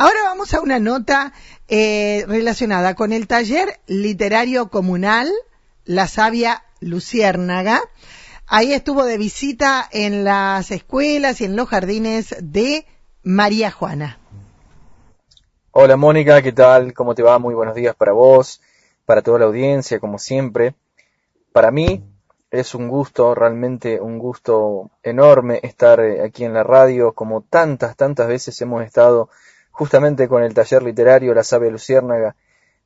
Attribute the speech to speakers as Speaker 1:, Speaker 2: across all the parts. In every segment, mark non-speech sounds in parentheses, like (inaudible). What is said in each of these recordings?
Speaker 1: Ahora vamos a una nota eh, relacionada con el taller literario comunal La Sabia Luciérnaga. Ahí estuvo de visita en las escuelas y en los jardines de María Juana.
Speaker 2: Hola Mónica, ¿qué tal? ¿Cómo te va? Muy buenos días para vos, para toda la audiencia, como siempre. Para mí es un gusto, realmente un gusto enorme estar eh, aquí en la radio, como tantas, tantas veces hemos estado justamente con el taller literario La Sabia Luciérnaga,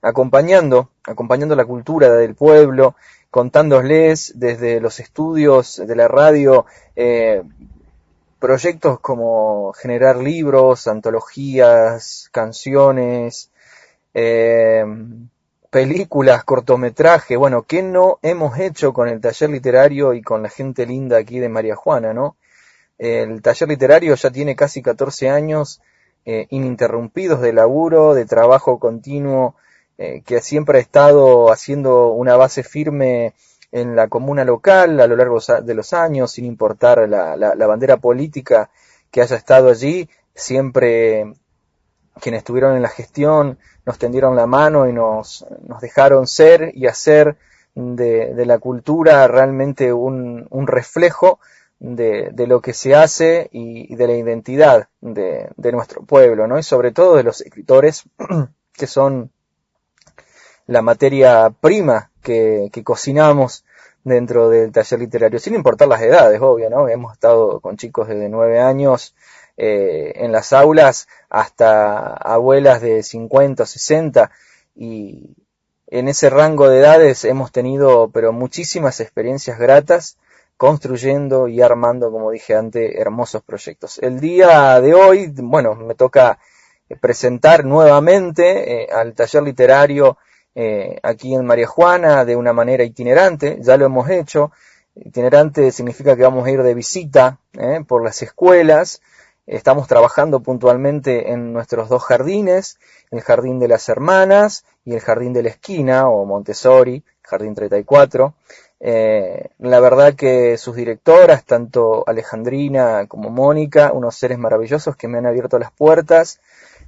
Speaker 2: acompañando, acompañando la cultura del pueblo, contándoles desde los estudios de la radio eh, proyectos como generar libros, antologías, canciones, eh, películas, cortometraje, bueno, ¿qué no hemos hecho con el taller literario y con la gente linda aquí de María Juana, no? El taller literario ya tiene casi 14 años eh, ininterrumpidos de laburo, de trabajo continuo, eh, que siempre ha estado haciendo una base firme en la comuna local a lo largo de los años, sin importar la, la, bandera política que haya estado allí, siempre quienes estuvieron en la gestión nos tendieron la mano y nos, nos dejaron ser y hacer de, la cultura realmente un reflejo de, de, lo que se hace y, de la identidad de, de, nuestro pueblo, ¿no? Y sobre todo de los escritores (clears throat) que son la materia prima que, que cocinamos dentro del taller literario, sin importar las edades, obvio, ¿no? Hemos estado con chicos desde nueve años eh, en las aulas hasta abuelas de 50 o 60 y en ese rango de edades hemos tenido pero muchísimas experiencias gratas construyendo y armando, como dije antes, hermosos proyectos. El día de hoy, bueno, me toca presentar nuevamente eh, al taller literario eh, aquí en María Juana de una manera itinerante, ya lo hemos hecho. Itinerante significa que vamos a ir de visita eh, por las escuelas. Estamos trabajando puntualmente en nuestros dos jardines, el Jardín de las Hermanas y el Jardín de la Esquina o Montessori, Jardín 34. Eh, la verdad que sus directoras, tanto Alejandrina como Mónica, unos seres maravillosos que me han abierto las puertas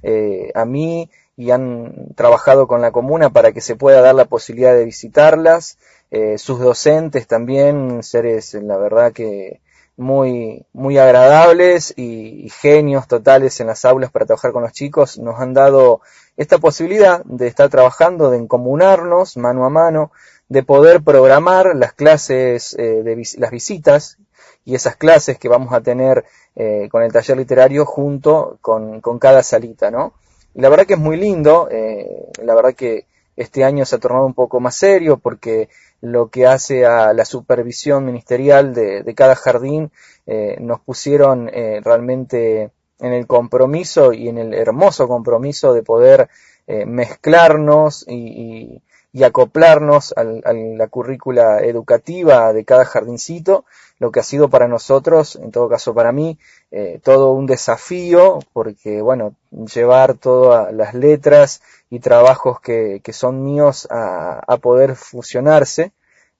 Speaker 2: eh, a mí y han trabajado con la comuna para que se pueda dar la posibilidad de visitarlas. Eh, sus docentes también, seres, la verdad que muy, muy agradables y, y, genios totales en las aulas para trabajar con los chicos, nos han dado esta posibilidad de estar trabajando, de encomunarnos mano a mano, de poder programar las clases, eh, de las visitas y esas clases que vamos a tener eh, con el taller literario junto con, con, cada salita, ¿no? Y la verdad que es muy lindo, eh, la verdad que este año se ha tornado un poco más serio porque lo que hace a la supervisión ministerial de, de cada jardín eh, nos pusieron eh, realmente en el compromiso y en el hermoso compromiso de poder mezclarnos y, y, y acoplarnos al, a la currícula educativa de cada jardincito, lo que ha sido para nosotros, en todo caso para mí, eh, todo un desafío, porque bueno, llevar todas las letras y trabajos que, que son míos a, poder fusionarse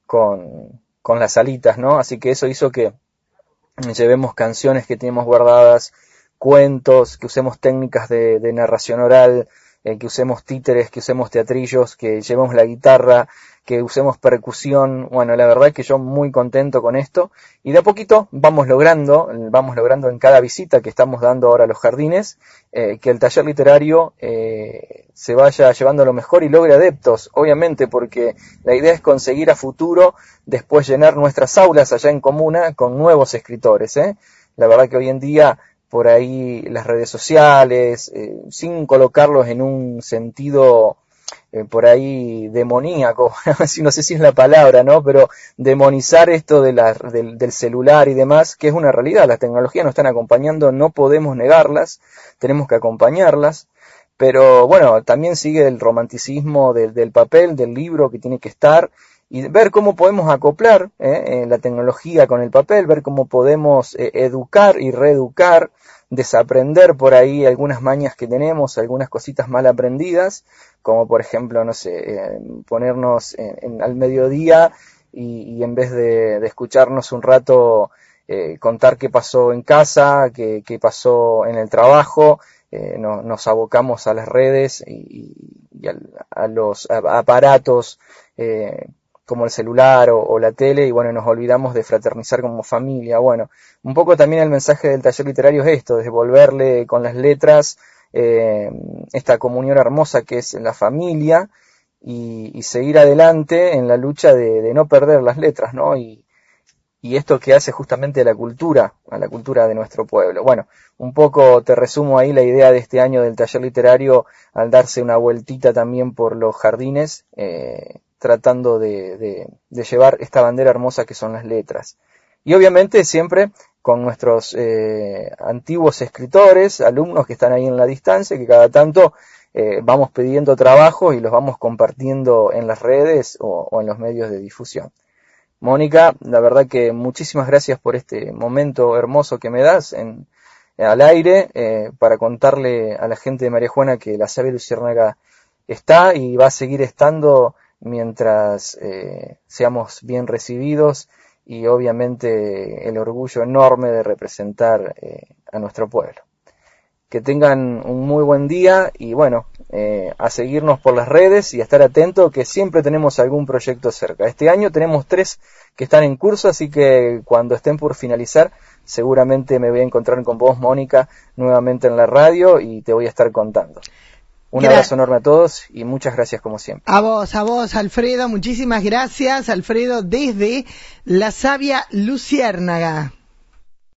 Speaker 2: con, con las alitas, ¿no? Así que eso hizo que llevemos canciones que tenemos guardadas, cuentos, que usemos técnicas de narración oral, eh, que usemos títeres, que usemos teatrillos, que llevemos la guitarra, que usemos percusión. Bueno, la verdad es que yo muy contento con esto. Y de a poquito vamos logrando, vamos logrando en cada visita que estamos dando ahora a los jardines, eh, que el taller literario eh, se vaya llevando lo mejor y logre adeptos, obviamente, porque la idea es conseguir a futuro después llenar nuestras aulas allá en comuna con nuevos escritores. ¿eh? La verdad que hoy en día por ahí las redes sociales, eh, sin colocarlos en un sentido eh, por ahí demoníaco, (laughs) no sé si es la palabra, ¿no? Pero demonizar esto de del, del, celular y demás, que es una realidad, las tecnologías nos están acompañando, no podemos negarlas, tenemos que acompañarlas, pero bueno, también sigue el romanticismo del, del papel, del libro que tiene que estar, y ver cómo podemos acoplar eh, la tecnología con el papel, ver cómo podemos eh, educar y reeducar, desaprender por ahí algunas mañas que tenemos, algunas cositas mal aprendidas, como por ejemplo, no sé, eh, ponernos en, en, al mediodía y, y en vez de, escucharnos un rato eh, contar qué pasó en casa, qué, qué pasó en el trabajo, eh, nos abocamos a las redes y, a, los aparatos eh, como el celular o, la tele y bueno, nos olvidamos de fraternizar como familia. Bueno, un poco también el mensaje del taller literario es esto, de devolverle con las letras eh, esta comunión hermosa que es la familia y, seguir adelante en la lucha de, no perder las letras, ¿no? Y, y esto que hace justamente a la cultura, a la cultura de nuestro pueblo. Bueno, un poco te resumo ahí la idea de este año del taller literario al darse una vueltita también por los jardines, eh, tratando de, llevar esta bandera hermosa que son las letras. Y obviamente siempre con nuestros eh, antiguos escritores, alumnos que están ahí en la distancia, que cada tanto eh, vamos pidiendo trabajo y los vamos compartiendo en las redes o, en los medios de difusión. Mónica, la verdad que muchísimas gracias por este momento hermoso que me das en, al aire eh, para contarle a la gente de María Juana que la Sabe Luciérnaga está y va a seguir estando mientras eh, seamos bien recibidos y obviamente el orgullo enorme de representar a nuestro pueblo que tengan un muy buen día y bueno, eh, a seguirnos por las redes y a estar atento que siempre tenemos algún proyecto cerca. Este año tenemos tres que están en curso, así que cuando estén por finalizar, seguramente me voy a encontrar con vos, Mónica, nuevamente en la radio y te voy a estar contando. Un abrazo enorme a todos y muchas gracias como siempre.
Speaker 1: A vos, a vos, Alfredo, muchísimas gracias, Alfredo, desde la sabia Luciérnaga.